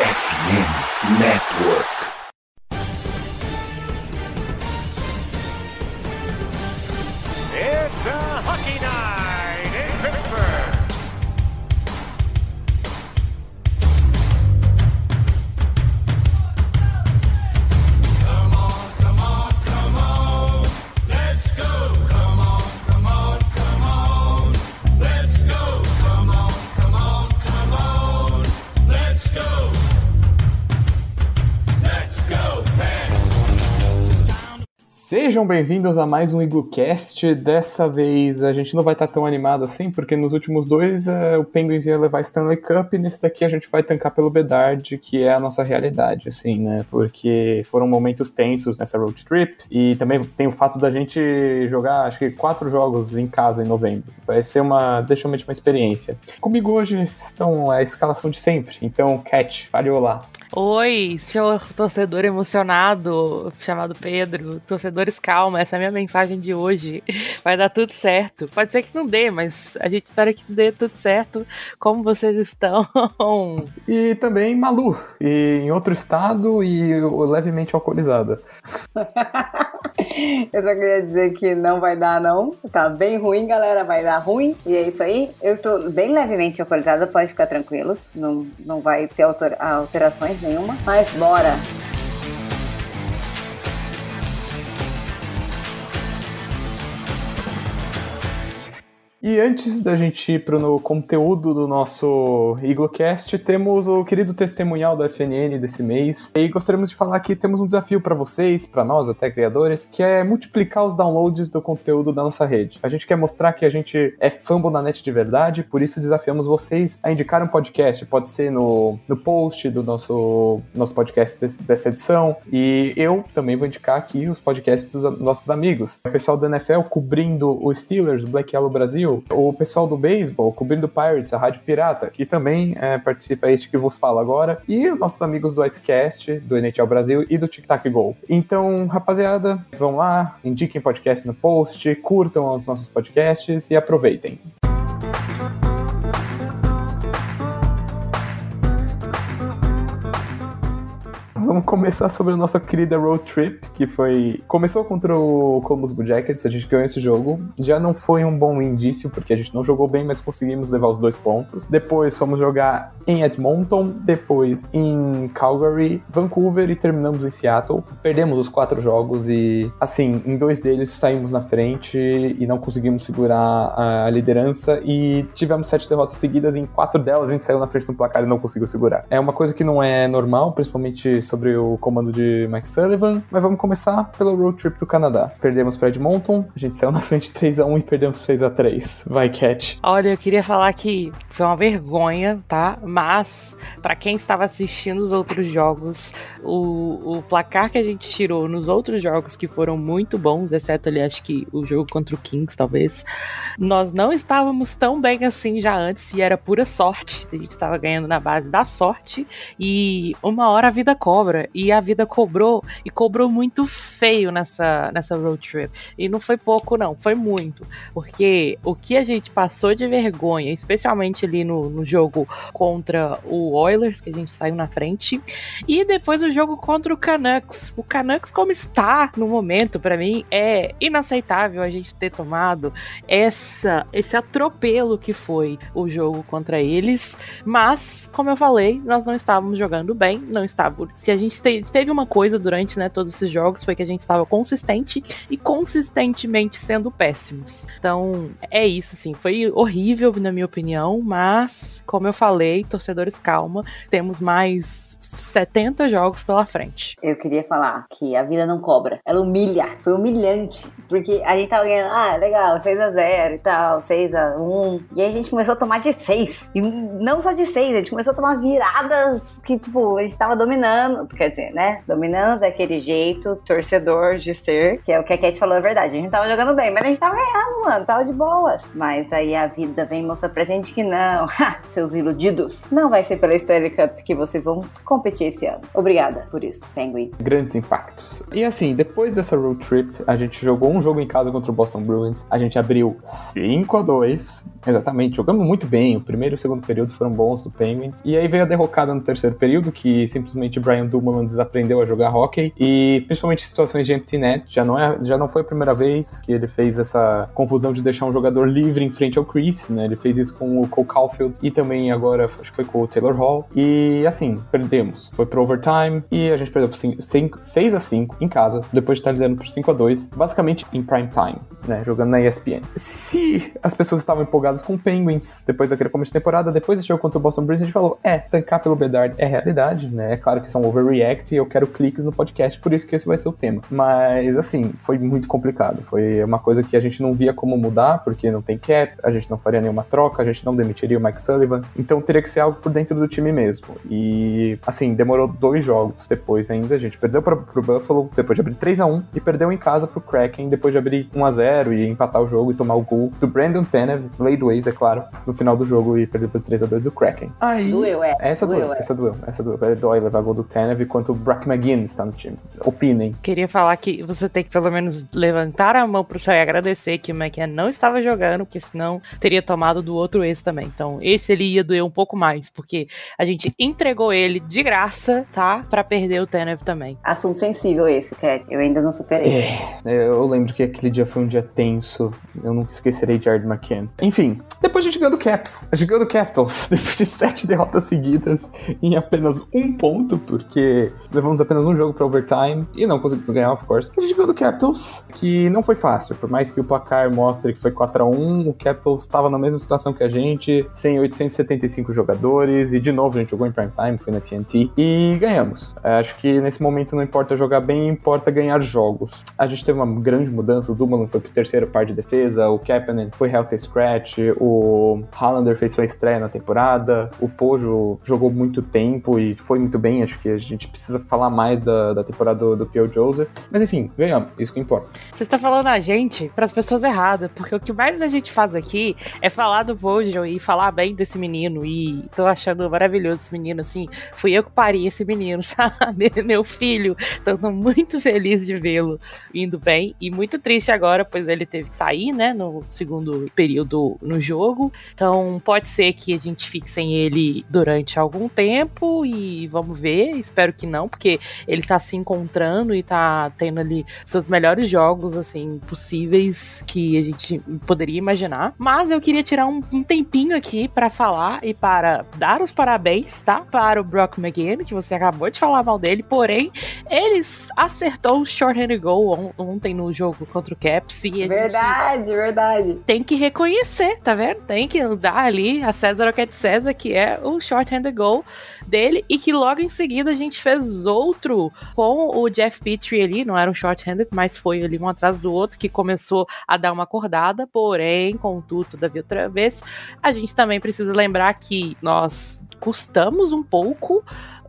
FM Network. Sejam bem-vindos a mais um IgluCast. Dessa vez a gente não vai estar tão animado assim, porque nos últimos dois eh, o Penguins ia levar Stanley Cup e nesse daqui a gente vai tancar pelo Bedard, que é a nossa realidade, assim, né? Porque foram momentos tensos nessa road trip e também tem o fato da gente jogar, acho que quatro jogos em casa em novembro. Vai ser uma, definitivamente uma experiência. Comigo hoje estão a escalação de sempre. Então, Cat, fale olá. Oi, seu torcedor emocionado, chamado Pedro. Torcedores, calma, essa é a minha mensagem de hoje. Vai dar tudo certo. Pode ser que não dê, mas a gente espera que dê tudo certo. Como vocês estão? E também Malu, e em outro estado e levemente alcoolizada. Eu só queria dizer que não vai dar, não. Tá bem ruim, galera. Vai dar ruim. E é isso aí. Eu estou bem levemente alcoolizada, pode ficar tranquilos. Não, não vai ter alter- alterações nenhuma. Mas bora. E antes da gente ir para o conteúdo do nosso IgloCast, temos o querido testemunhal da FNN desse mês. E gostaríamos de falar que temos um desafio para vocês, para nós, até criadores, que é multiplicar os downloads do conteúdo da nossa rede. A gente quer mostrar que a gente é fumble na net de verdade, por isso desafiamos vocês a indicar um podcast. Pode ser no, no post do nosso, nosso podcast desse- dessa edição. E eu também vou indicar aqui os podcasts dos nossos amigos. O pessoal do NFL cobrindo o Steelers, Black Yellow Brasil. O pessoal do beisebol cobrindo Pirates, a Rádio Pirata, que também é, participa este que vos fala agora. E os nossos amigos do Icecast, do NHL Brasil e do Tic Tac Go. Então, rapaziada, vão lá, indiquem podcast no post, curtam os nossos podcasts e aproveitem. Vamos começar sobre a nossa querida road trip, que foi. Começou contra o Columbus Blue Jackets, a gente ganhou esse jogo. Já não foi um bom indício, porque a gente não jogou bem, mas conseguimos levar os dois pontos. Depois fomos jogar em Edmonton, depois em Calgary, Vancouver e terminamos em Seattle. Perdemos os quatro jogos e, assim, em dois deles saímos na frente e não conseguimos segurar a liderança e tivemos sete derrotas seguidas. Em quatro delas a gente saiu na frente do placar e não conseguiu segurar. É uma coisa que não é normal, principalmente sobre o comando de Mike Sullivan, mas vamos começar pelo road trip do Canadá. Perdemos para Edmonton, a gente saiu na frente 3x1 e perdemos 3x3. Vai, Cat. Olha, eu queria falar que foi uma vergonha, tá? Mas, pra quem estava assistindo os outros jogos, o, o placar que a gente tirou nos outros jogos que foram muito bons, exceto ali, acho que o jogo contra o Kings, talvez, nós não estávamos tão bem assim já antes e era pura sorte. A gente estava ganhando na base da sorte e uma hora a vida cobra. E a vida cobrou e cobrou muito feio nessa, nessa road trip. E não foi pouco, não, foi muito. Porque o que a gente passou de vergonha, especialmente ali no, no jogo contra o Oilers, que a gente saiu na frente, e depois o jogo contra o Canucks. O Canucks, como está no momento, pra mim, é inaceitável a gente ter tomado essa, esse atropelo que foi o jogo contra eles. Mas, como eu falei, nós não estávamos jogando bem, não estávamos. Se a gente te- teve uma coisa durante né, todos esses jogos, foi que a gente estava consistente e consistentemente sendo péssimos. Então, é isso, sim. Foi horrível, na minha opinião, mas, como eu falei, torcedores, calma, temos mais 70 jogos pela frente. Eu queria falar que a vida não cobra. Ela humilha. Foi humilhante. Porque a gente tava ganhando, ah, legal, 6x0 e tal, 6x1. E aí a gente começou a tomar de 6. E não só de 6, a gente começou a tomar viradas que, tipo, a gente tava dominando. quer dizer, né? Dominando daquele jeito, torcedor de ser, que é o que a Cat falou a verdade. A gente tava jogando bem, mas a gente tava ganhando, mano, tava de boas. Mas aí a vida vem mostrar pra gente que não, seus iludidos, não vai ser pela Stanley Cup que vocês vão competir esse ano. Obrigada por isso, Penguins. Grandes impactos. E assim, depois dessa road trip, a gente jogou um jogo em casa contra o Boston Bruins. A gente abriu 5 a 2 Exatamente, jogamos muito bem. O primeiro e o segundo período foram bons do Penguins. E aí veio a derrocada no terceiro período, que simplesmente Brian Dumoulin desaprendeu a jogar hockey. E principalmente em situações de empty net, já não, é, já não foi a primeira vez que ele fez essa confusão de deixar um jogador livre em frente ao Chris, né? Ele fez isso com o Cole Caulfield e também agora acho que foi com o Taylor Hall. E assim, perdemos. Foi pro overtime e a gente perdeu por 6 a 5 em casa, depois de estar lidando por 5 a 2 basicamente em prime time, né? Jogando na ESPN. Se as pessoas estavam empolgadas com o Penguins depois daquele começo de temporada. Depois desse jogo contra o Boston Bruins, a gente falou: é, tancar pelo Bedard é realidade, né? É claro que isso é um overreact e eu quero cliques no podcast, por isso que esse vai ser o tema. Mas, assim, foi muito complicado. Foi uma coisa que a gente não via como mudar, porque não tem cap, a gente não faria nenhuma troca, a gente não demitiria o Mike Sullivan. Então teria que ser algo por dentro do time mesmo. E, assim, demorou dois jogos depois ainda. A gente perdeu para pro Buffalo depois de abrir 3 a 1 e perdeu em casa pro Kraken depois de abrir 1 a 0 e empatar o jogo e tomar o gol do Brandon do ex, é claro, no final do jogo e perdeu por 3 a 2 do Kraken. Aí, doeu, é. Essa doeu, doeu, é. essa doeu, essa doeu. É dói levar gol do Tanev enquanto o Brock McGinn está no time. Opinem. Queria falar que você tem que pelo menos levantar a mão pro céu e agradecer que o McKenna não estava jogando, porque senão teria tomado do outro ex também. Então, esse ele ia doer um pouco mais, porque a gente entregou ele de graça, tá? Pra perder o Tanev também. Assunto sensível esse, Cat. Eu ainda não superei. É, eu lembro que aquele dia foi um dia tenso. Eu nunca esquecerei de Jared McKenna. Enfim, depois a gente ganhou do Caps. A gente ganhou do Capitals. Depois de sete derrotas seguidas em apenas um ponto, porque levamos apenas um jogo para overtime e não conseguimos ganhar, of course. A gente ganhou do Capitals, que não foi fácil. Por mais que o placar mostre que foi 4 a 1 o Capitals estava na mesma situação que a gente, sem 875 jogadores. E de novo a gente jogou em prime time, foi na TNT. E ganhamos. Acho que nesse momento não importa jogar bem, importa ganhar jogos. A gente teve uma grande mudança. O Dumoulin foi pro terceiro par de defesa, o Kapanen foi healthy scratch, o Hollander fez sua estreia na temporada, o Pojo jogou muito tempo e foi muito bem. Acho que a gente precisa falar mais da, da temporada do, do P.O. Joseph. Mas enfim, ganhamos, isso que importa. Você está falando a gente para as pessoas erradas, porque o que mais a gente faz aqui é falar do Pojo e falar bem desse menino. E tô achando maravilhoso esse menino, assim. Fui eu que pari esse menino, sabe? Meu filho. Então tô muito feliz de vê-lo indo bem e muito triste agora, pois ele teve que sair, né, no segundo período no jogo. Então pode ser que a gente fique sem ele durante algum tempo e vamos ver. Espero que não, porque ele tá se encontrando e tá tendo ali seus melhores jogos, assim, possíveis que a gente poderia imaginar. Mas eu queria tirar um, um tempinho aqui para falar e para dar os parabéns, tá? Para o Brock Que você acabou de falar mal dele, porém, eles acertou o short-handed goal on ontem no jogo contra o Caps. E Verdade, verdade. tem que reconhecer, tá vendo? Tem que dar ali a César o que é de César, que é o short-handed goal dele, e que logo em seguida a gente fez outro com o Jeff Petrie ali, não era um short-handed, mas foi ali um atrás do outro, que começou a dar uma acordada, porém, contudo, todavia outra vez, a gente também precisa lembrar que nós custamos um pouco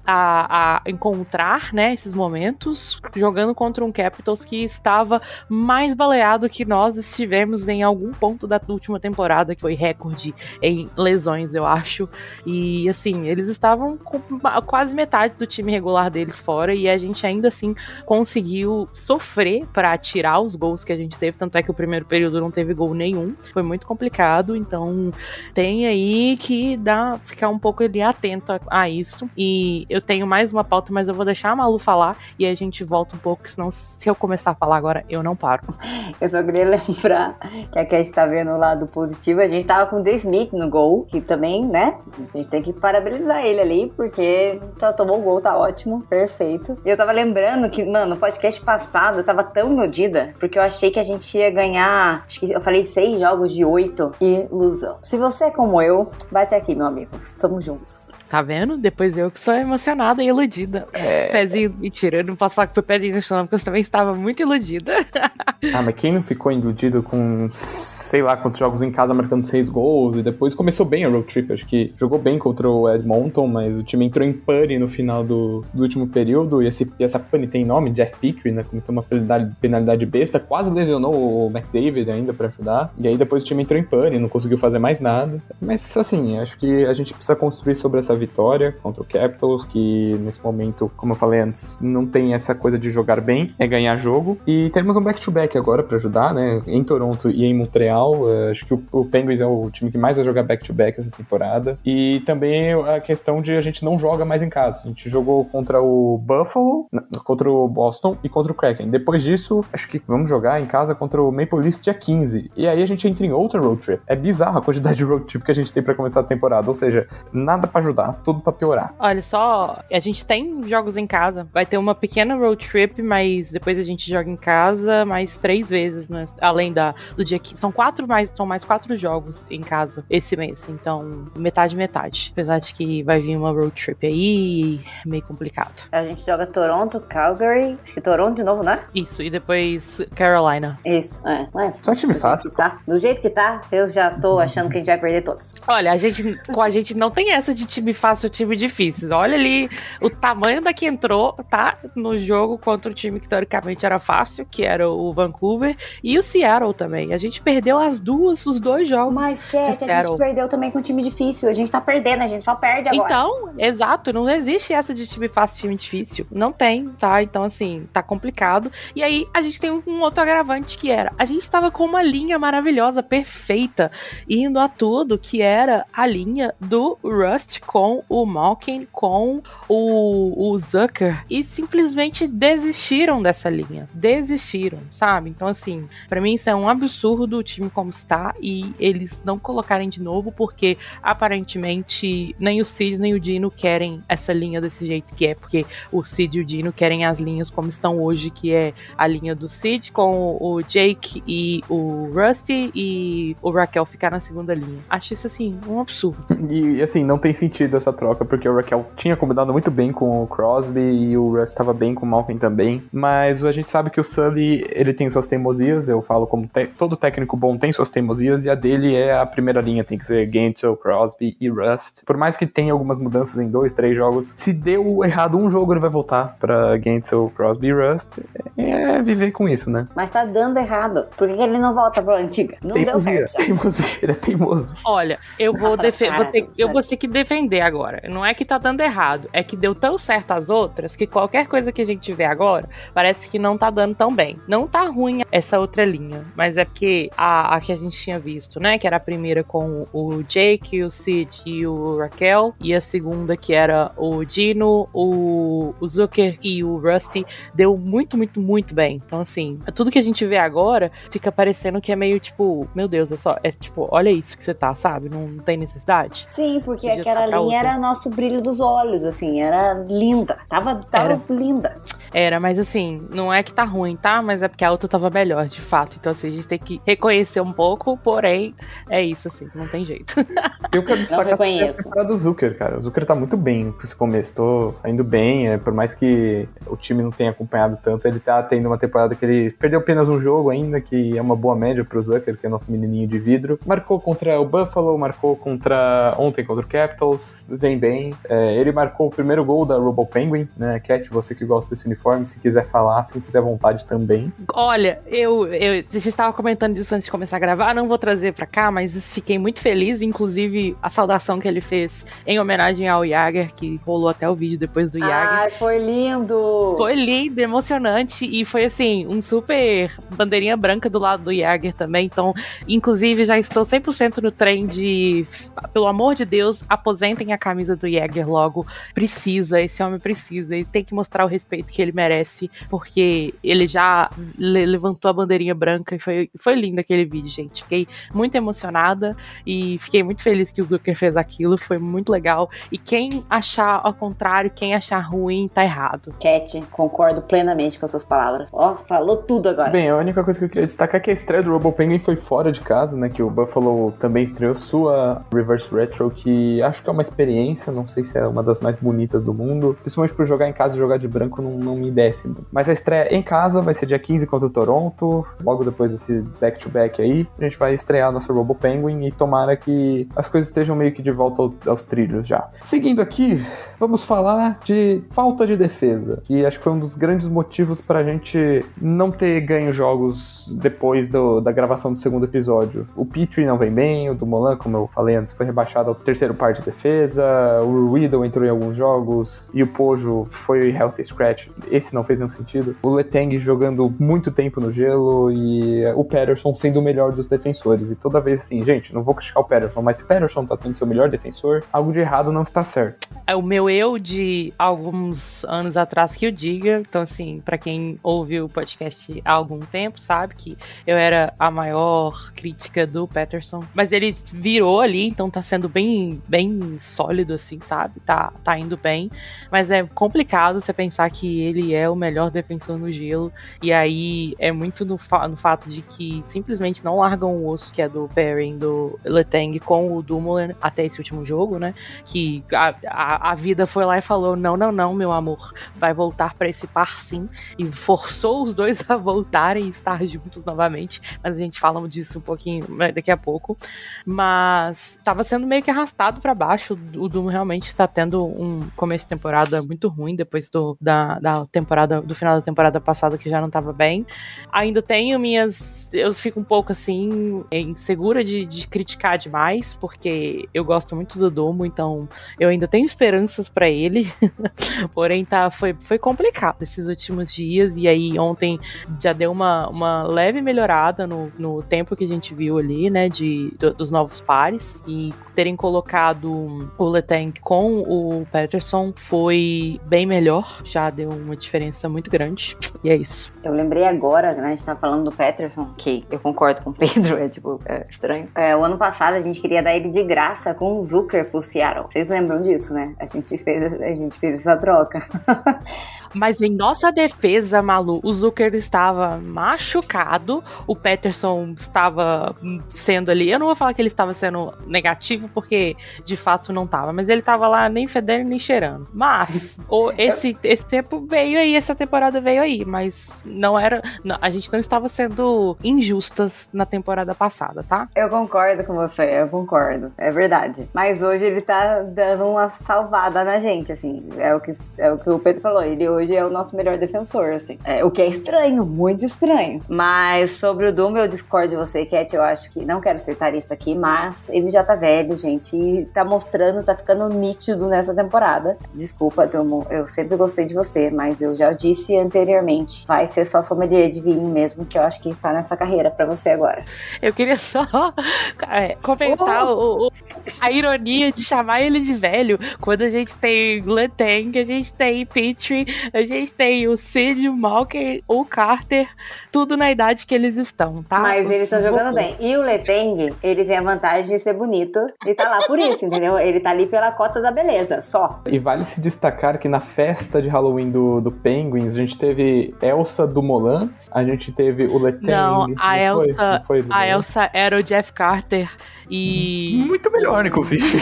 a, a, encontrar né, esses momentos jogando contra um Capitals que estava mais baleado que nós estivemos em algum ponto da última temporada, que foi recorde em lesões, eu acho. E assim, eles estavam com quase metade do time regular deles fora e a gente ainda assim conseguiu sofrer para tirar os gols que a gente teve. Tanto é que o primeiro período não teve gol nenhum, foi muito complicado. Então tem aí que dar, ficar um pouco ali atento a, a isso. E eu tenho mais uma pauta, mas eu vou deixar a Malu falar e a gente volta um pouco, senão se eu começar a falar agora, eu não paro. Eu só queria lembrar que aqui a gente tá vendo o lado positivo. A gente tava com o The Smith no gol, que também, né? A gente tem que parabenizar ele ali, porque tá, tomou o gol, tá ótimo, perfeito. E eu tava lembrando que, mano, no podcast passado eu tava tão iludida, porque eu achei que a gente ia ganhar, acho que eu falei seis jogos de oito ilusão. Se você é como eu, bate aqui, meu amigo. Estamos juntos. Tá vendo? Depois eu que sou emocionada e iludida. Pezinho, mentira, eu não posso falar que foi pezinho no chão, porque eu também estava muito iludida. Ah, mas quem não ficou iludido com sei lá quantos jogos em casa marcando seis gols e depois começou bem a road trip, acho que jogou bem contra o Edmonton, mas o time entrou em pane no final do, do último período e, esse, e essa pane tem nome, Jeff Petrie, né, cometeu uma penalidade, penalidade besta, quase lesionou o McDavid ainda pra ajudar, e aí depois o time entrou em pane, não conseguiu fazer mais nada, mas assim, acho que a gente precisa construir sobre essa vitória contra o Capitals, que nesse momento, como eu falei antes, não tem essa coisa de jogar bem, é ganhar jogo, e temos um back-to-back agora para ajudar, né, em Toronto e em Montreal, uh, acho que o, o Penguins é o time que mais vai jogar back-to-back essa temporada, e também a questão de a gente não joga mais em casa, a gente jogou contra o Buffalo, não, contra o Boston e contra o Kraken, depois disso, acho que vamos jogar em casa contra o Maple Leafs dia 15, e aí a gente entra em outra road trip, é bizarro a quantidade de road trip que a gente tem para começar a temporada, ou seja, nada para ajudar, tudo para piorar. Olha só, a gente tem jogos em casa. Vai ter uma pequena road trip, mas depois a gente joga em casa mais três vezes, né? além da, do dia que são quatro mais são mais quatro jogos em casa esse mês. Então metade metade. Apesar de que vai vir uma road trip aí, meio complicado. A gente joga Toronto, Calgary, acho que Toronto de novo, né? Isso e depois Carolina. Isso, é. Mas, Só time fácil. Tá. Do jeito que tá, eu já tô achando que a gente vai perder todos. Olha, a gente com a gente não tem essa de time fácil, time difícil. Olha ali o tamanho da que entrou, tá? No jogo contra o time que teoricamente era fácil, que era o Vancouver, e o Seattle também. A gente perdeu as duas, os dois jogos. Mas, de Cat, a gente Seattle. perdeu também com um time difícil. A gente tá perdendo, a gente só perde agora. Então, exato, não existe essa de time fácil, time difícil. Não tem, tá? Então, assim, tá complicado. E aí, a gente tem um, um outro agravante que era: a gente tava com uma linha maravilhosa, perfeita, indo a tudo, que era a linha do Rust com o Malkin, com o, o Zucker, e simplesmente desistiram dessa linha. Desistiram, sabe? Então, assim, pra mim isso é um absurdo o time como está e eles não colocarem de novo, porque aparentemente nem o Cid nem o Dino querem essa linha desse jeito que é, porque o Cid e o Dino querem as linhas como estão hoje, que é a linha do Cid com o Jake e o Rusty e o Raquel ficar na segunda linha. Acho isso assim um absurdo. E assim, não tem sentido essa troca, porque o Raquel tinha combinado muito bem com o Crosby e o Russ estava bem com o Malkin também. Mas a gente sabe que o Sully, ele tem suas teimosias, eu falo como te- todo técnico bom tem suas teimosias, e a dele é a primeira linha, tem que ser Gantzel, Crosby e Rust. Por mais que tenha algumas mudanças em dois, três jogos, se deu errado um jogo, ele vai voltar pra Gantzel, Crosby e Rust. É viver com isso, né? Mas tá dando errado. Por que, que ele não volta pra antiga? Não deu Teimosia, certo. já. teimosia, ele é teimoso. Olha, eu vou, defe- vou ter, eu vou ter que defender agora. Não é que tá dando errado, é que deu tão certo as outras que qualquer coisa que a gente vê agora parece que não tá dando tão bem. Não tá ruim essa outra linha, mas é porque a, a que a gente tinha visto, né? Que era a primeira com o Jake, o Sid e o Raquel, e a segunda que era o Dino, o, o Zucker e o Rusty, deu muito, muito, muito bem. Então, assim, tudo que a gente vê agora fica parecendo que é meio tipo, meu Deus, é só, é tipo, olha isso que você tá, sabe? Não tem necessidade. Sim, porque Podia aquela linha outra. era nosso brilho dos olhos, assim, era linda. Tava, tava Era. linda. Era, mas assim, não é que tá ruim, tá? Mas é porque a outra tava melhor, de fato. Então, assim, a gente tem que reconhecer um pouco, porém, é isso, assim, não tem jeito. Eu quero destacar a reconheço. temporada do Zucker, cara. O Zucker tá muito bem com esse começo. Tô indo bem, é, por mais que o time não tenha acompanhado tanto, ele tá tendo uma temporada que ele perdeu apenas um jogo ainda, que é uma boa média pro Zucker, que é nosso menininho de vidro. Marcou contra o Buffalo, marcou contra ontem contra o Capitals, vem bem. É, ele marcou o primeiro gol da Robo Penguin, né? Cat, você que gosta desse uniforme, se quiser falar, se quiser vontade também. Olha, eu, eu a gente estava comentando disso antes de começar a gravar, não vou trazer pra cá, mas fiquei muito feliz, inclusive a saudação que ele fez em homenagem ao Jagger, que rolou até o vídeo depois do Jagger. Ai, foi lindo. Foi lindo, emocionante e foi assim, um super bandeirinha branca do lado do Jagger também. Então, inclusive, já estou 100% no trem de, pelo amor de Deus, aposentem a camisa do Jagger logo. Precisa, esse homem precisa. Ele tem que mostrar o respeito que ele merece, porque ele já le levantou a bandeirinha branca e foi, foi lindo aquele vídeo, gente. Fiquei muito emocionada e fiquei muito feliz que o Zucker fez aquilo, foi muito legal. E quem achar ao contrário, quem achar ruim, tá errado. Cat, concordo plenamente com as suas palavras. Ó, falou tudo agora. Bem, a única coisa que eu queria destacar é que a estreia do Robo Penguin foi fora de casa, né? Que o Buffalo também estreou sua Reverse Retro, que acho que é uma experiência, não sei se é uma das mais bonitas do mundo. Principalmente por jogar em casa e jogar de branco não, não me desce. Mas a estreia em casa vai ser dia 15 contra o Toronto, logo depois desse back-to-back aí. A gente vai estrear nosso Robo Penguin e tomara que as coisas estejam meio que de volta ao, aos trilhos já. Seguindo aqui, vamos falar de falta de defesa, que acho que foi um dos grandes motivos pra gente não ter ganho jogos depois do, da gravação do segundo episódio. O Petrie não vem bem, o Dumoulin, como eu falei antes, foi rebaixado ao terceiro par de defesa, o Riddle entrou em alguns jogos e o Pojo foi healthy scratch. Esse não fez nenhum sentido. O Letang jogando muito tempo no gelo e o Patterson sendo o melhor dos defensores. E toda vez assim, gente, não vou criticar o Patterson, mas se o Patterson tá sendo seu melhor defensor, algo de errado não está certo. É o meu eu de alguns anos atrás que eu diga. Então, assim, para quem ouviu o podcast há algum tempo, sabe que eu era a maior crítica do Patterson. Mas ele virou ali, então tá sendo bem, bem sólido, assim, sabe? Tá, tá indo bem. Mas é complicado você pensar que ele é o melhor defensor no gelo. E aí é muito no, fa no fato de que simplesmente não largam o osso que é do pairing do Letang com o Dumoulin até esse último jogo, né? Que a, a, a vida foi lá e falou: não, não, não, meu amor, vai voltar para esse par sim. E forçou os dois a voltarem e estar juntos novamente. Mas a gente fala disso um pouquinho daqui a pouco. Mas tava sendo meio que arrastado para baixo. O Doom realmente tá tendo um começo de temporada muito ruim depois do, da, da temporada, do final da temporada passada que já não tava bem. Ainda tenho minhas. Eu fico um pouco assim, insegura de, de criticar demais, porque eu gosto muito do Domo, então eu ainda tenho esperanças para ele. Porém, tá, foi, foi complicado esses últimos dias. E aí, ontem já deu uma, uma leve melhorada no, no tempo que a gente viu ali, né? De, do, dos novos pares. E terem colocado o Letang com o Patterson foi bem melhor. Já deu uma diferença muito grande. E é isso. Eu lembrei agora, né? A gente tá falando do Patterson, que eu concordo com o Pedro, é tipo, é estranho. É, o ano passado a gente queria dar ele de graça com o Zucker pro Seattle. Vocês lembram disso, né? A gente fez, a gente fez essa troca. Mas em nossa defesa, Malu, o Zucker estava machucado, o Peterson estava sendo ali. Eu não vou falar que ele estava sendo negativo, porque de fato não estava, mas ele estava lá nem fedendo nem cheirando. Mas o, esse, esse tempo veio aí, essa temporada veio aí, mas não era. Não, a gente não estava sendo injustas na temporada passada, tá? Eu concordo com você, eu concordo. É verdade. Mas hoje ele tá dando uma salvada na gente, assim. É o que, é o, que o Pedro falou. Ele hoje hoje é o nosso melhor defensor, assim. É, o que é estranho, muito estranho. Mas sobre o Doom, eu discordo de você, Cat. Eu acho que não quero citar isso aqui, mas ele já tá velho, gente. E tá mostrando, tá ficando nítido nessa temporada. Desculpa, Domo, eu sempre gostei de você, mas eu já disse anteriormente. Vai ser só sommelier de vinho mesmo, que eu acho que tá nessa carreira para você agora. Eu queria só é, comentar oh! o, o, a ironia de chamar ele de velho quando a gente tem Letang, a gente tem Petrie, a gente tem o Cid, Malker, o Carter, tudo na idade que eles estão, tá? Mas eles estão jogando bem. E o Leteng, ele tem a vantagem de ser bonito e tá lá por isso, entendeu? Ele tá ali pela cota da beleza, só. E vale se destacar que na festa de Halloween do, do Penguins, a gente teve Elsa do Molan, a gente teve o Leteng. Não, a não Elsa, foi? Foi a Elsa era o Jeff Carter e... Muito melhor, inclusive.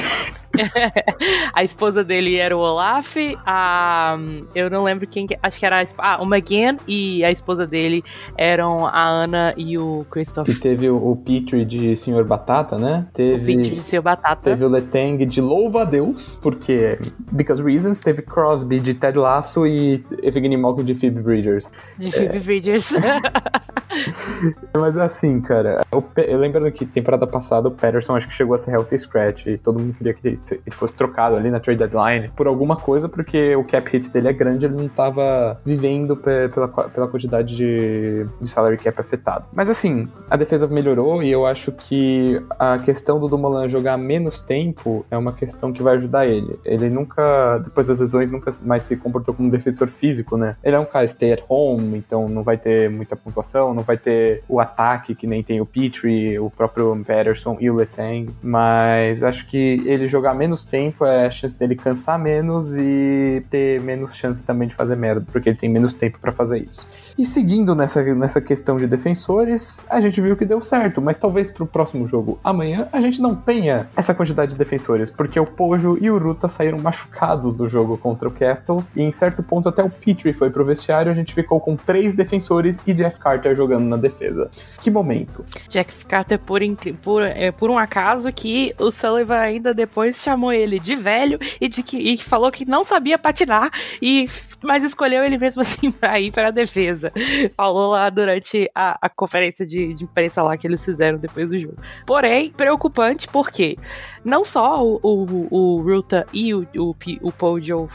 a esposa dele era o Olaf, a. Eu não lembro quem. Acho que era a, ah, o McGann e a esposa dele eram a Ana e o Christoph. E teve o, o Petrie de Senhor Batata, né? Teve, o Petrie de Senhor Batata. Teve o Letang de Louva a Deus, porque. Because Reasons. Teve Crosby de Ted Lasso e Evgeny Malkin de Phoebe Bridgers. De Phoebe é. Bridgers. Mas é assim, cara. o Eu lembrando que temporada passada o Patterson acho que chegou a ser healthy scratch e todo mundo queria que ele fosse trocado ali na trade deadline por alguma coisa, porque o cap hit dele é grande, ele não tava vivendo pe- pela, pela quantidade de, de salary cap afetado. Mas assim, a defesa melhorou e eu acho que a questão do Dumoulin jogar menos tempo é uma questão que vai ajudar ele. Ele nunca, depois das lesões, nunca mais se comportou como um defensor físico, né? Ele é um cara stay at home, então não vai ter muita pontuação, não vai ter o ataque que nem tem o Petrie, o próprio Patterson e o Letang, mas acho que ele jogar menos tempo é a chance dele cansar menos e ter menos chance também de fazer merda, porque ele tem menos tempo pra fazer isso. E seguindo nessa, nessa questão de defensores, a gente viu que deu certo, mas talvez pro próximo jogo amanhã a gente não tenha essa quantidade de defensores, porque o Pojo e o Ruta saíram machucados do jogo contra o Capitals, e em certo ponto até o Petrie foi pro vestiário, a gente ficou com três defensores e Jeff Carter jogando na defesa. Que momento. Jack Carter, por, por, é, por um acaso, que o Sullivan ainda depois chamou ele de velho e, de que, e falou que não sabia patinar, e, mas escolheu ele mesmo assim pra ir pra defesa. Falou lá durante a, a conferência de, de imprensa lá que eles fizeram depois do jogo. Porém, preocupante porque não só o, o, o Ruta e o, o, o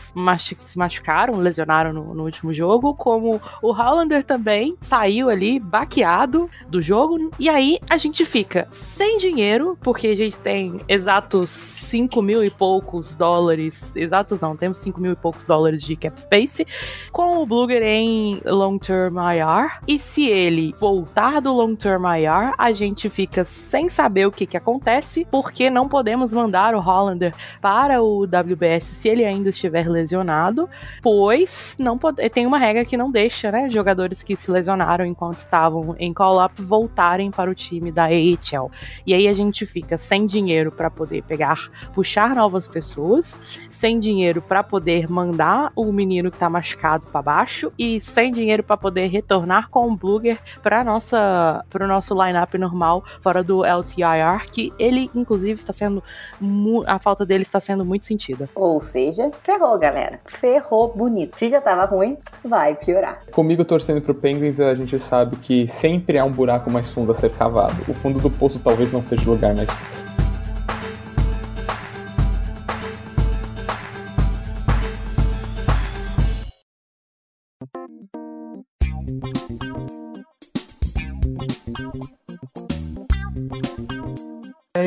se machucaram, lesionaram no, no último jogo, como o Hollander também saiu ali baqueado do jogo. E aí a gente fica sem dinheiro, porque a gente tem exatos 5 mil e poucos dólares. Exatos não, temos 5 mil e poucos dólares de cap space, com o Bluger em long term IR. E se ele voltar do long term IR, a gente fica sem saber o que, que acontece, porque não podemos mandar o Hollander para o WBS se ele ainda estiver lesionado, pois não pode, tem uma regra que não deixa, né, jogadores que se lesionaram enquanto estavam em call-up voltarem para o time da AHL. E aí a gente fica sem dinheiro para poder pegar, novas pessoas, sem dinheiro para poder mandar o menino que tá machucado para baixo e sem dinheiro para poder retornar com o Bluger para nossa para o nosso lineup normal fora do LTIR, que ele inclusive está sendo a falta dele está sendo muito sentida. Ou seja, ferrou, galera. Ferrou bonito. Se já tava ruim, vai piorar. Comigo torcendo pro Penguins, a gente sabe que sempre há um buraco mais fundo a ser cavado. O fundo do poço talvez não seja o lugar mais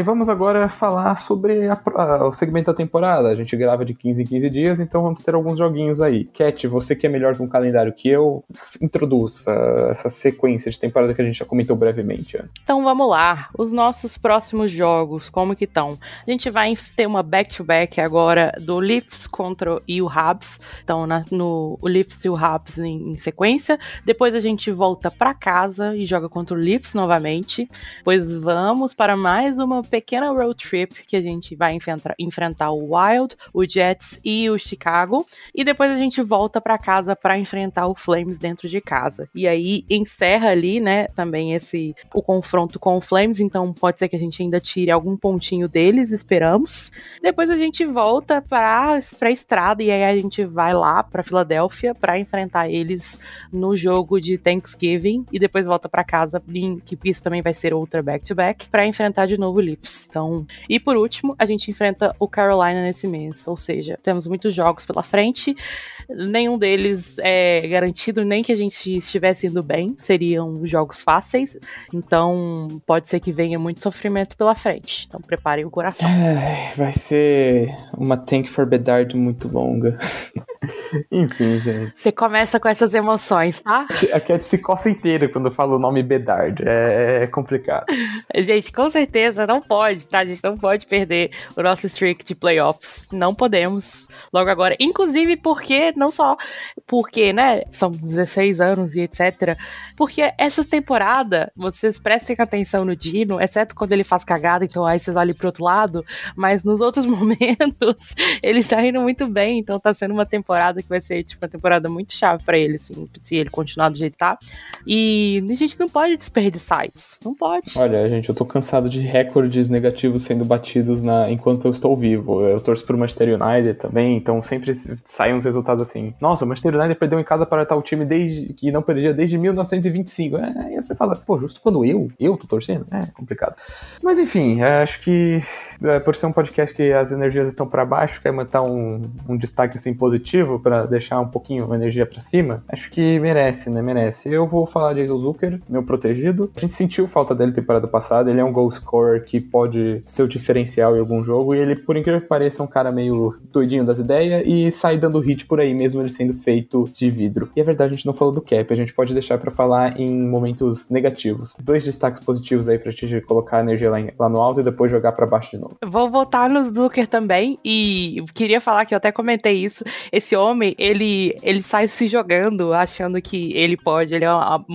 vamos agora falar sobre a a- o segmento da temporada. A gente grava de 15 em 15 dias, então vamos ter alguns joguinhos aí. Cat, você que é melhor com calendário que eu, introduz essa, sequência de temporada que a gente já comentou brevemente. Então vamos lá, os nossos próximos jogos, como que estão? A gente vai ter uma back-to-back agora do Leafs contra e o Habs, então na- no o Leafs e o Habs em, em sequência. Depois a gente volta para casa e joga contra o Leafs novamente. Depois vamos para mais uma pequena road trip que a gente vai enfrentar, enfrentar o Wild, o Jets e o Chicago. E depois a gente volta para casa para enfrentar o Flames dentro de casa. E aí encerra ali, né, também esse o confronto com o Flames, então pode ser que a gente ainda tire algum pontinho deles, esperamos. Depois a gente volta para para estrada e aí a gente vai lá para Filadélfia para enfrentar eles no jogo de Thanksgiving e depois volta para casa, que isso também vai ser outra back-to-back para enfrentar de novo o Então, e por último, a gente enfrenta o Carolina nesse mês, ou seja, temos muitos jogos pela frente. Nenhum deles é garantido, nem que a gente estivesse indo bem, seriam jogos fáceis. Então, pode ser que venha muito sofrimento pela frente. Então, preparem o coração. Ai, vai ser uma Tank for Bedard muito longa. Enfim, gente. Você começa com essas emoções, tá? A Cat se coça inteira quando eu falo o nome Bedard. É, é complicado. Gente, com certeza não pode, tá? A gente não pode perder o nosso streak de playoffs. Não podemos. Logo agora. Inclusive porque, não só porque, né, são 16 anos e etc. Porque essa temporada, vocês prestem atenção no Dino, exceto quando ele faz cagada, então aí vocês olham pro outro lado. Mas nos outros momentos, ele tá indo muito bem. Então tá sendo uma temporada que vai ser tipo uma temporada muito chave para ele, assim, se ele continuar do jeito que tá. E a gente não pode desperdiçar isso. Não pode. Olha, gente, eu tô cansado de recordes negativos sendo batidos na, enquanto eu estou vivo. Eu torço pro Manchester United também, então sempre saem uns resultados assim. Nossa, o Manchester United perdeu em casa para tal time desde que não perdia desde 1925. É, aí você fala, pô, justo quando eu, eu tô torcendo? É complicado. Mas enfim, acho que é, por ser um podcast que as energias estão para baixo, quer manter um, um destaque assim positivo para deixar um pouquinho a energia para cima, acho que merece, né? Merece. Eu vou falar de Hazel Zucker, meu protegido. A gente sentiu falta dele temporada passada, ele é um goal scorer que pode ser o diferencial em algum jogo e ele, por incrível que pareça, é um cara meio doidinho das ideias e sai dando hit por aí mesmo ele sendo feito de vidro. E é verdade, a gente não falou do cap, a gente pode deixar para falar em momentos negativos. Dois destaques positivos aí pra gente colocar a energia lá, em, lá no alto e depois jogar para baixo de novo. Vou voltar no Zucker também e queria falar que eu até comentei isso. Esse homem, ele, ele sai se jogando, achando que ele pode, ele é uma,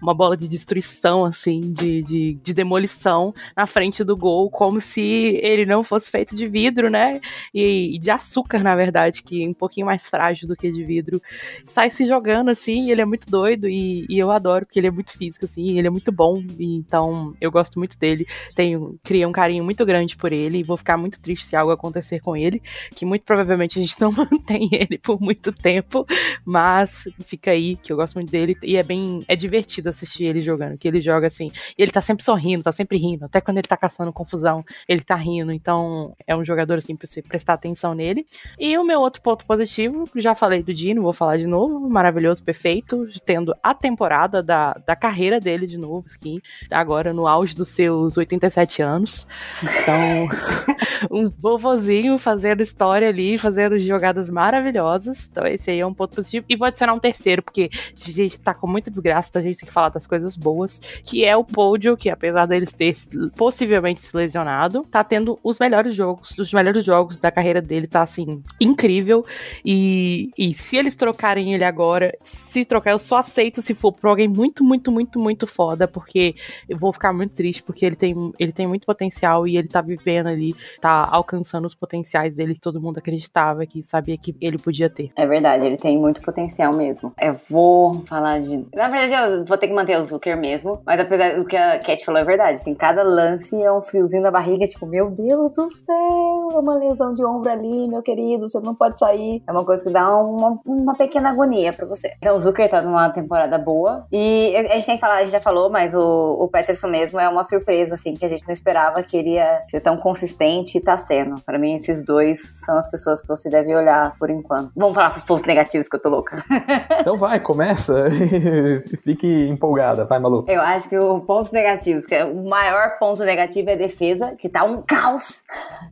uma bola de destruição, assim, de, de, de, demolição na frente do gol, como se ele não fosse feito de vidro, né? E, e, de açúcar, na verdade, que é um pouquinho mais frágil do que de vidro. Sai se jogando, assim, ele é muito doido e, e eu adoro, porque ele é muito físico, assim, ele é muito bom, então eu gosto muito dele. Tenho, criei um carinho muito grande por ele e vou ficar muito triste se algo acontecer com ele, que muito provavelmente a gente não mantém ele por muito tempo, mas fica aí que eu gosto muito dele e é bem é divertido assistir ele jogando, que ele joga assim, e ele tá sempre sorrindo, tá sempre rindo, até quando ele tá caçando confusão, ele tá rindo, então é um jogador assim pra você prestar atenção nele. E o meu outro ponto positivo, já falei do Dino, vou falar de novo, maravilhoso, perfeito, tendo a temporada da, da carreira dele de novo, assim, agora no auge dos seus 87 anos. Então, um vovozinho fazendo história ali, fazendo jogadas maravilhosas. Então, esse aí é um ponto positivo. E vou adicionar um terceiro, porque a gente tá com muita desgraça, então a gente tem que falar das coisas boas, que é o Pódio, que apesar deles ter possivelmente se lesionado, tá tendo os melhores jogos, os melhores jogos da carreira dele, tá assim, incrível. E, e se eles trocarem ele agora, se trocar, eu só aceito se for pra alguém muito, muito, muito, muito foda, porque eu vou ficar muito triste, porque ele tem, ele tem muito potencial e ele tá vivendo ali, tá alcançando os potenciais dele que todo mundo acreditava que sabia que ele podia ter. É verdade, ele tem muito potencial mesmo. Eu vou falar de. Na verdade, eu vou ter que manter o Zucker mesmo, mas apesar do que a Cat falou é verdade. Assim, cada lance é um friozinho na barriga, tipo, meu Deus do céu, é uma lesão de ombro ali, meu querido, você não pode sair. É uma coisa que dá uma, uma pequena agonia pra você. Então, o Zucker tá numa temporada boa e a gente tem que falar, a gente já falou, mas o, o Peterson mesmo é uma surpresa, assim, que a gente não esperava que ele ia ser tão consistente e tá sendo. Para mim, esses dois são as pessoas que você deve olhar por enquanto. Vamos falar pros pontos negativos que eu tô louca. então vai, começa. Fique empolgada, vai, maluco. Eu acho que o pontos negativos, que é o maior ponto negativo é defesa, que tá um caos.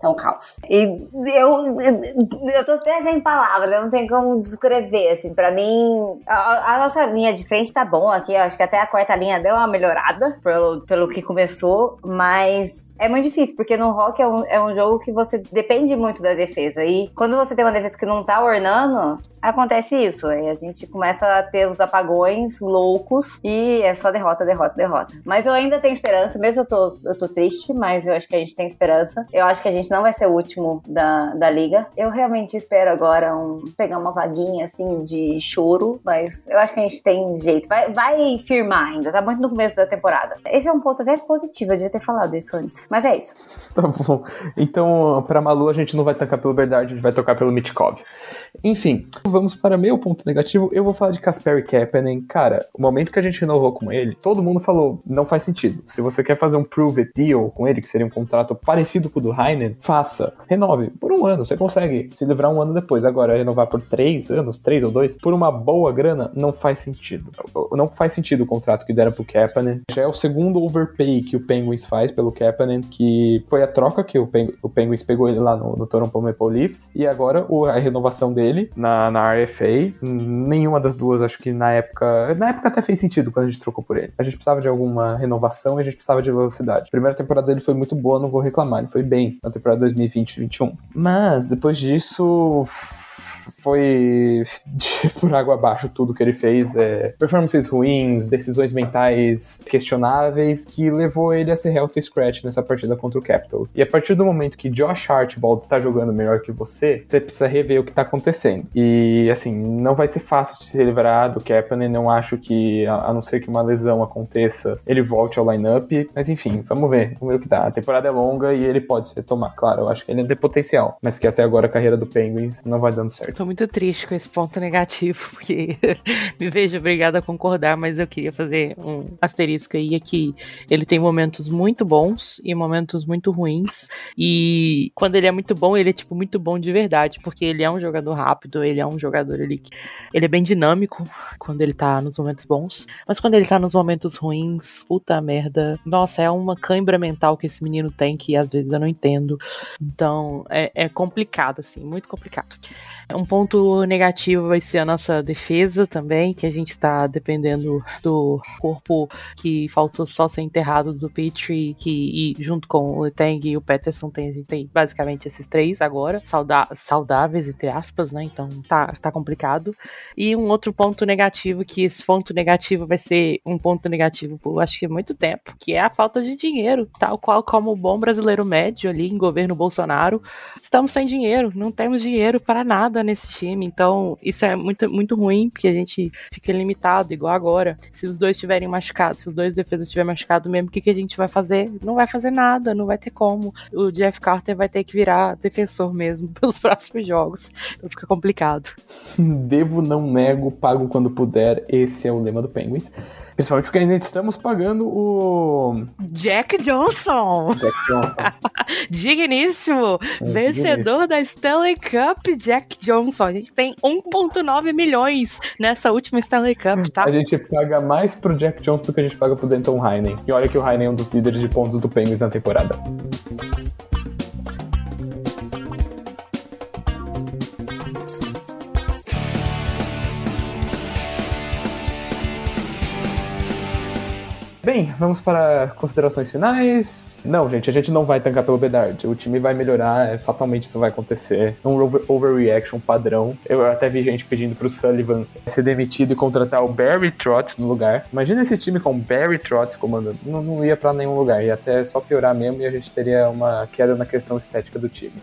Tá um caos. E eu, eu tô até sem palavras, eu não tenho como descrever, assim, pra mim, a, a nossa linha de frente tá bom aqui, eu acho que até a quarta linha deu uma melhorada pelo, pelo que começou, mas é muito difícil, porque no rock é um, é um jogo que você depende muito da defesa. E quando você tem uma defesa que não tá ornando, acontece isso. Aí a gente começa a ter os apagões loucos e é só derrota, derrota, derrota. Mas eu ainda tenho esperança, mesmo eu tô, eu tô triste, mas eu acho que a gente tem esperança. Eu acho que a gente não vai ser o último da, da liga. Eu realmente espero agora um, pegar uma vaguinha assim de choro, mas eu acho que a gente tem jeito. Vai, vai firmar ainda, tá muito no começo da temporada. Esse é um ponto até positivo, eu devia ter falado isso antes. Mas é isso. Tá bom. Então, pra Malu, a gente não vai tocar pelo Verdade, a gente vai tocar pelo Mitkov. Enfim, vamos para meu ponto negativo. Eu vou falar de Kasperi Kapanen. Cara, o momento que a gente renovou com ele, todo mundo falou, não faz sentido. Se você quer fazer um prove it deal com ele, que seria um contrato parecido com o do Heinen, faça. Renove. Por um ano, você consegue se livrar um ano depois. Agora, renovar por três anos, três ou dois, por uma boa grana, não faz sentido. Não faz sentido o contrato que deram pro Kapanen. Já é o segundo overpay que o Penguins faz pelo Kapanen, que foi a troca que o, Peng o Penguins pegou ele lá no, no Toronto Maple Leafs, e agora o, a renovação dele na, na RFA. Nenhuma das duas, acho que na época. Na época até fez sentido quando a gente trocou por ele. A gente precisava de alguma renovação e a gente precisava de velocidade. Primeira temporada dele foi muito boa, não vou reclamar, ele foi bem na temporada 2020-2021. Mas depois disso foi por água abaixo tudo que ele fez. É, performances ruins, decisões mentais questionáveis, que levou ele a ser healthy scratch nessa partida contra o Capitals. E a partir do momento que Josh Archibald tá jogando melhor que você, você precisa rever o que tá acontecendo. E assim, não vai ser fácil se livrar do Kapanen, não acho que, a não ser que uma lesão aconteça, ele volte ao lineup. Mas enfim, vamos ver, vamos ver o que dá. A temporada é longa e ele pode se retomar, claro. Eu acho que ele tem potencial, mas que até agora a carreira do Penguins não vai dando certo. Tô muito triste com esse ponto negativo, porque me vejo obrigada a concordar, mas eu queria fazer um asterisco aí, é que ele tem momentos muito bons e momentos muito ruins, e quando ele é muito bom, ele é, tipo, muito bom de verdade, porque ele é um jogador rápido, ele é um jogador, ele, ele é bem dinâmico quando ele tá nos momentos bons, mas quando ele tá nos momentos ruins, puta merda, nossa, é uma cãibra mental que esse menino tem que às vezes eu não entendo, então é, é complicado, assim, muito complicado. Um ponto negativo vai ser a nossa defesa também, que a gente está dependendo do corpo que faltou só ser enterrado do Petrie, que e junto com o Letang e o Peterson tem, a gente tem basicamente esses três agora, sauda saudáveis, entre aspas, né? Então tá, tá complicado. E um outro ponto negativo, que esse ponto negativo vai ser um ponto negativo por acho que muito tempo, que é a falta de dinheiro, tal qual como o bom brasileiro médio ali em governo Bolsonaro. Estamos sem dinheiro, não temos dinheiro para nada nada nesse time. Então, isso é muito, muito ruim, porque a gente fica limitado, igual agora. Se os dois estiverem machucados, se os dois defesas estiverem machucados mesmo, o que, que a gente vai fazer? Não vai fazer nada, não vai ter como. O Jeff Carter vai ter que virar defensor mesmo pelos próximos jogos. Então fica complicado. Devo, não nego, pago quando puder. Esse é o lema do Penguins. Principalmente porque ainda estamos pagando o. Jack Johnson! Jack Johnson. Digníssimo! É, Vencedor digníssimo. da Stanley Cup, Jack Johnson. A gente tem 1,9 milhões nessa última Stanley Cup, tá? A gente paga mais pro Jack Johnson do que a gente paga pro Denton Heinen. E olha que o Heinen é um dos líderes de pontos do Penguins na temporada. Bem, vamos para considerações finais. Não, gente, a gente não vai tancar pelo Bedard. O time vai melhorar, é, fatalmente isso vai acontecer. Um overreaction padrão. Eu até vi gente pedindo pro Sullivan ser demitido e contratar o Barry Trotz no lugar. Imagina esse time com Barry Trotz comandando. Não, não ia para nenhum lugar, ia até só piorar mesmo e a gente teria uma queda na questão estética do time.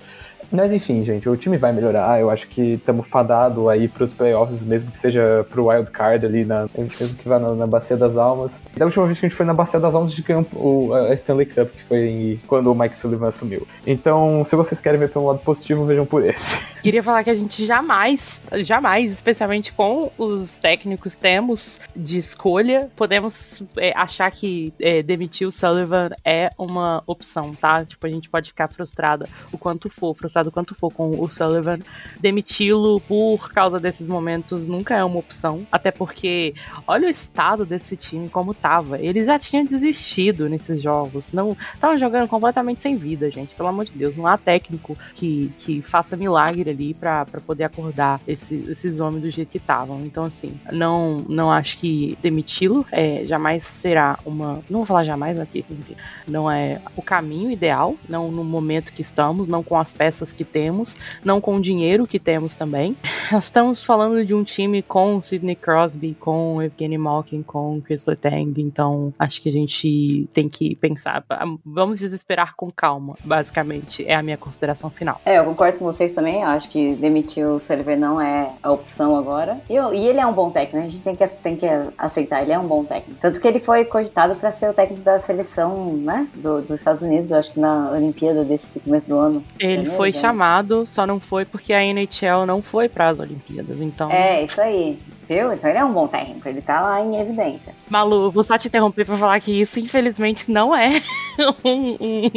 Mas enfim, gente, o time vai melhorar. Eu acho que estamos fadados aí para os playoffs, mesmo que seja pro wild card ali, na, mesmo que vá na, na, Bacia das Almas. Da última vez que a gente foi na Bacia das Almas, a gente ganhou o, a Stanley Cup, que foi quando o Mike Sullivan assumiu. Então, se vocês querem ver pelo lado positivo, vejam por esse. Queria falar que a gente jamais, jamais, especialmente com os técnicos que temos de escolha, podemos é, achar que é, demitir o Sullivan é uma opção, tá? Tipo, a gente pode ficar frustrada o quanto for, frustrada frustrado quanto for com o Sullivan, demiti-lo por causa desses momentos nunca é uma opção. Até porque, olha o estado desse time como tava. Eles já tinham desistido nesses jogos. Não estavam jogando completamente sem vida, gente. Pelo amor de Deus. Não há técnico que, que faça milagre ali para poder acordar esse, esses homens do jeito que estavam. Então, assim, não, não acho que demiti-lo é, jamais será uma. Não vou falar jamais aqui, enfim. Não é o caminho ideal, não no momento que estamos, não com as peças que temos, não com o dinheiro que temos também. Nós estamos falando de um time com Sidney Crosby, com Evgeny Malkin, com Chris Letang, então acho que a gente tem que pensar, vamos desesperar com calma, basicamente, é a minha consideração final. É, eu concordo com vocês também, eu acho que demitir o Cerver não é a opção agora, e, eu, e, ele é um bom técnico, a gente tem que, tem que aceitar, ele é um bom técnico, tanto que ele foi cogitado para ser o técnico da seleção, né, do, dos Estados Unidos, acho que na Olimpíada desse começo do ano. Ele foi chamado, só não foi porque a NHL não foi para as Olimpíadas, então. É, isso aí. Viu? Então ele é um bom técnico, ele tá lá em evidência. Malu, vou só te interromper para falar que isso, infelizmente, não é um, um,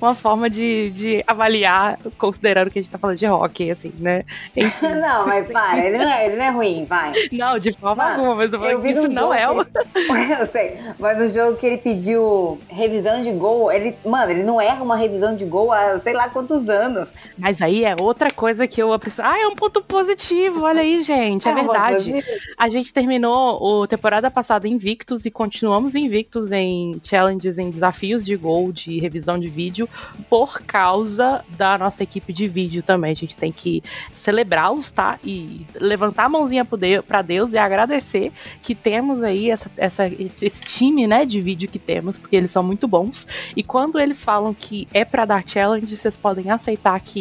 uma forma de, de avaliar, considerando que a gente tá falando de hockey, assim, né? Enfim. não, mas para, ele não, é, ele não é ruim, vai. Não, de forma Mano, alguma, mas eu, eu que isso não é. Ele... eu sei, mas o jogo que ele pediu revisão de gol, ele, mano, ele não erra uma revisão de gol há sei lá quantos anos. Mas aí é outra coisa que eu aprecio. Ah, é um ponto positivo, olha aí, gente. É, é verdade. A gente terminou a temporada passada invictos e continuamos invictos em challenges, em desafios de Gol de revisão de vídeo por causa da nossa equipe de vídeo também. A gente tem que celebrá-los, tá? E levantar a mãozinha para Deus e agradecer que temos aí essa, essa, esse time, né, de vídeo que temos, porque eles são muito bons. E quando eles falam que é para dar challenge, vocês podem aceitar que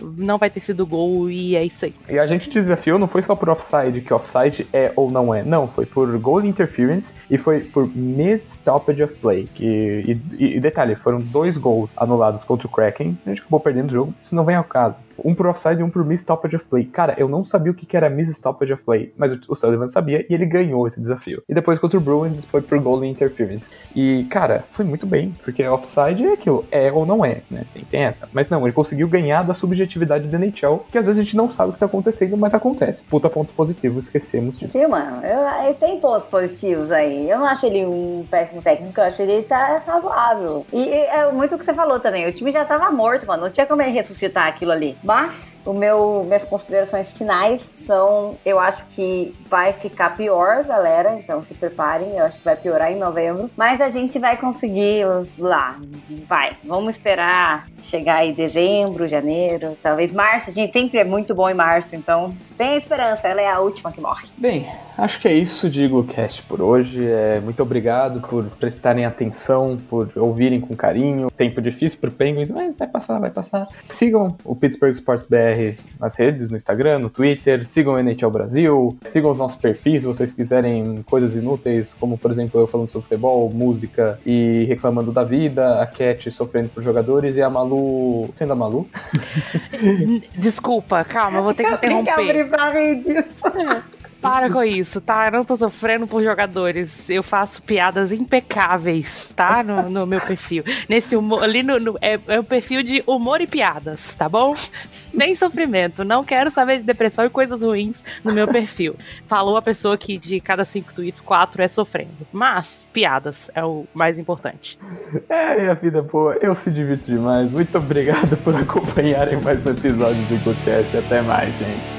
não vai ter sido gol e é isso aí. E a gente desafiou, não foi só por offside, que offside é ou não é. Não, foi por goal interference e foi por miss stoppage of play. Que, e, e detalhe, foram dois gols anulados contra o Kraken. A gente acabou perdendo o jogo, isso não vem ao caso. Um por offside e um por miss stoppage of play. Cara, eu não sabia o que era miss stoppage of play, mas o Sullivan sabia e ele ganhou esse desafio. E depois contra o Bruins foi por goal interference. E, cara, foi muito bem, porque offside é aquilo, é ou não é, né? Tem, tem essa. Mas não, ele conseguiu ganhar da subjetividade da NHL, que às vezes a gente não sabe o que tá acontecendo, mas acontece. Puta ponto positivo, esquecemos disso. Viu, mano? Eu, ele tem pontos positivos aí. Eu não acho ele um péssimo técnico, eu acho ele tá razoável. E, e é muito o que você falou também. O time já tava morto, mano. Não tinha como ele ressuscitar aquilo ali. Mas o meu, minhas considerações finais são: eu acho que vai ficar pior, galera. Então se preparem. Eu acho que vai piorar em novembro. Mas a gente vai conseguir lá. Vai. Vamos esperar chegar aí dezembro, janeiro, talvez março. A gente sempre é muito bom em março. Então tem esperança. Ela é a última que morre. Bem, acho que é isso de Iglocast por hoje. É, muito obrigado por prestarem atenção, por ouvirem com carinho. Tempo difícil pro Penguins, mas vai passar, vai passar. Sigam o Pittsburgh Sports BR nas redes, no Instagram, no Twitter. Sigam o NHL Brasil. Sigam os nossos perfis se vocês quiserem coisas inúteis, como por exemplo eu falando sobre futebol, música e reclamando da vida, a Cat sofrendo por jogadores e a Malu. Sendo a Malu? Desculpa, calma, vou ter que interromper. Tem que abrir pra para com isso, tá? Eu não tô sofrendo por jogadores. Eu faço piadas impecáveis, tá? No, no meu perfil. Nesse humor, ali no, no é, é o perfil de humor e piadas, tá bom? Sem sofrimento. Não quero saber de depressão e coisas ruins no meu perfil. Falou a pessoa que de cada cinco tweets, quatro é sofrendo. Mas, piadas é o mais importante. É, a vida boa. Eu se divirto demais. Muito obrigado por acompanharem mais um episódio do GoCast. Até mais, gente.